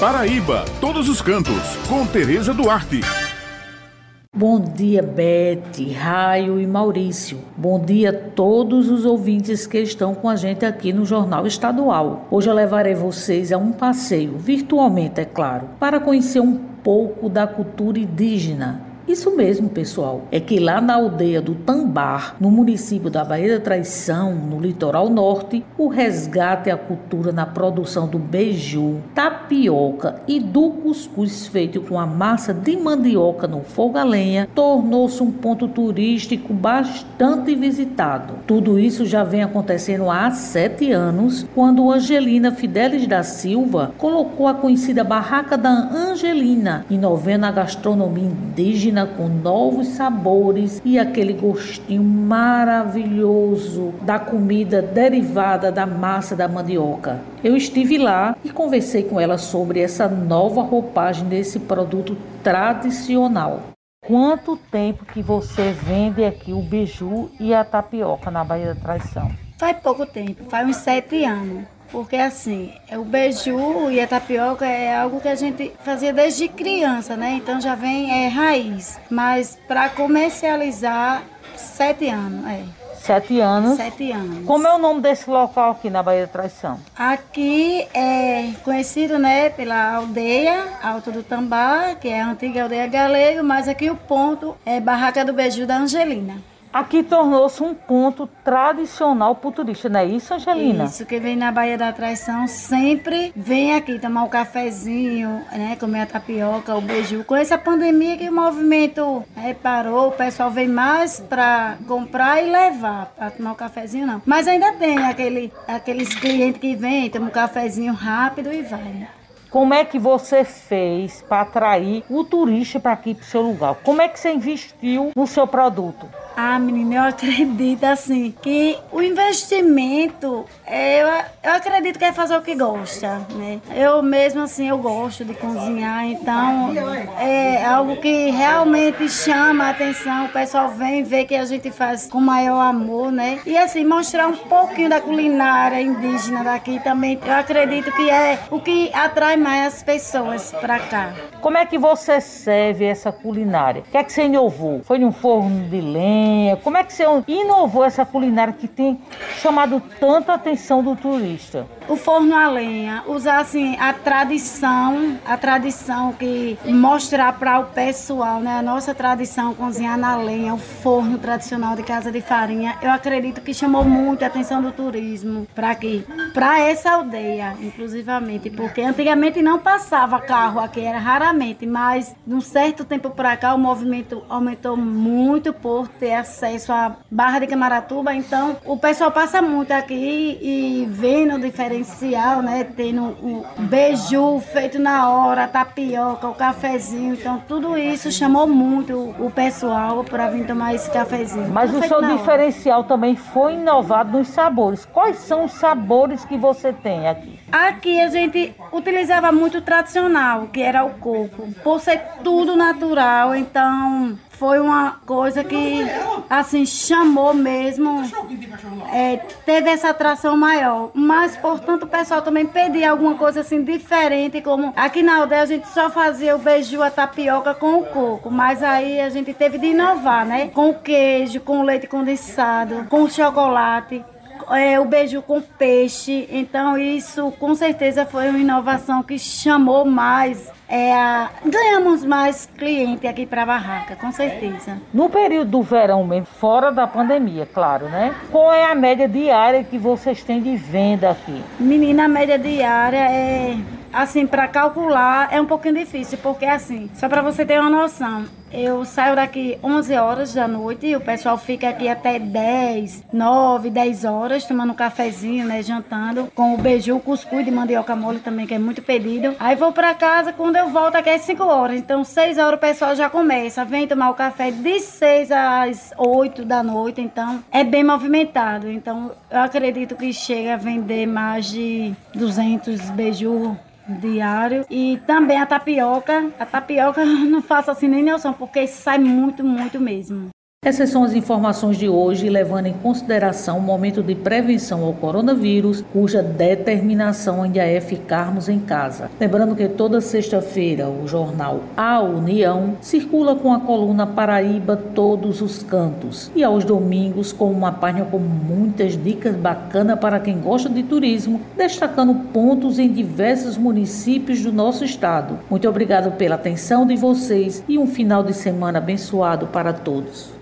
Paraíba, todos os cantos, com Tereza Duarte. Bom dia, Bete, Raio e Maurício. Bom dia a todos os ouvintes que estão com a gente aqui no Jornal Estadual. Hoje eu levarei vocês a um passeio, virtualmente, é claro, para conhecer um pouco da cultura indígena isso mesmo, pessoal. É que lá na aldeia do Tambar, no município da Baía da Traição, no litoral norte, o resgate à cultura na produção do beiju, tapioca e do cuscuz feito com a massa de mandioca no fogo a lenha tornou-se um ponto turístico bastante visitado. Tudo isso já vem acontecendo há sete anos, quando Angelina Fidelis da Silva colocou a conhecida Barraca da Angelina, inovando a gastronomia indígena com novos sabores e aquele gostinho maravilhoso da comida derivada da massa da mandioca. Eu estive lá e conversei com ela sobre essa nova roupagem desse produto tradicional. Quanto tempo que você vende aqui o beiju e a tapioca na Bahia da Traição? Faz pouco tempo, faz uns sete anos. Porque assim, o beiju e a tapioca é algo que a gente fazia desde criança, né? Então já vem é, raiz. Mas para comercializar, sete anos, é. Sete anos. Sete anos. Como é o nome desse local aqui na Bahia da Traição? Aqui é conhecido, né, pela aldeia Alto do Tambá, que é a antiga aldeia galego, mas aqui o ponto é Barraca do Beiju da Angelina. Aqui tornou-se um ponto tradicional para o turista, não é isso, Angelina? Isso, que vem na Baía da Traição sempre vem aqui tomar um cafezinho, né, comer a tapioca, o beiju. Com essa pandemia que o movimento né, parou, o pessoal vem mais para comprar e levar, para tomar um cafezinho não. Mas ainda tem aquele, aqueles clientes que vêm, tomam um cafezinho rápido e vai. Como é que você fez para atrair o turista para aqui para o seu lugar? Como é que você investiu no seu produto? Ah, menina, eu acredito assim que o investimento, eu, eu acredito que é fazer o que gosta, né? Eu mesmo assim, eu gosto de cozinhar, então é algo que realmente chama a atenção. O pessoal vem ver que a gente faz com maior amor, né? E assim, mostrar um pouquinho da culinária indígena daqui também, eu acredito que é o que atrai mais as pessoas para cá. Como é que você serve essa culinária? O que é que você inovou? Foi num forno de lenha? Como é que você inovou essa culinária que tem chamado tanta atenção do turista? O forno a lenha, usar assim a tradição, a tradição que mostrar para o pessoal, né, a nossa tradição cozinhar na lenha, o forno tradicional de casa de farinha. Eu acredito que chamou muito a atenção do turismo para aqui, para essa aldeia, inclusivamente, porque antigamente não passava carro aqui, era raramente, mas de um certo tempo para cá o movimento aumentou muito por ter acesso à Barra de Camaratuba, então o pessoal passa muito aqui e vendo o diferencial, né? Tendo o beiju feito na hora, a tapioca, o cafezinho, então tudo isso chamou muito o pessoal para vir tomar esse cafezinho. Mas tudo o seu diferencial hora. também foi inovado nos sabores. Quais são os sabores que você tem aqui? Aqui a gente utilizava muito o tradicional, que era o coco. Por ser tudo natural, então foi uma coisa que assim chamou mesmo é, teve essa atração maior. Mas portanto o pessoal também pedia alguma coisa assim diferente como aqui na aldeia a gente só fazia o beiju a tapioca com o coco. Mas aí a gente teve de inovar né? Com o queijo com o leite condensado com o chocolate é, o beijo com peixe. Então isso com certeza foi uma inovação que chamou mais. É, a... ganhamos mais cliente aqui para a barraca, com certeza. No período do verão mesmo, fora da pandemia, claro, né? Qual é a média diária que vocês têm de venda aqui? Menina, a média diária é assim, para calcular é um pouquinho difícil, porque assim, só para você ter uma noção, eu saio daqui 11 horas da noite e o pessoal fica aqui até 10, 9, 10 horas tomando um cafezinho, né, jantando com o beiju, cuscuz de mandioca mole também, que é muito pedido. Aí vou para casa, quando eu volto aqui é 5 horas, então 6 horas o pessoal já começa, vem tomar o café de 6 às 8 da noite, então é bem movimentado. Então eu acredito que chega a vender mais de 200 beiju diário. E também a tapioca. A tapioca não faço assim nem noção, porque sai muito, muito mesmo. Essas são as informações de hoje, levando em consideração o momento de prevenção ao coronavírus, cuja determinação ainda é ficarmos em casa. Lembrando que toda sexta-feira o jornal A União circula com a coluna Paraíba Todos os Cantos e aos domingos com uma página com muitas dicas bacanas para quem gosta de turismo, destacando pontos em diversos municípios do nosso estado. Muito obrigado pela atenção de vocês e um final de semana abençoado para todos.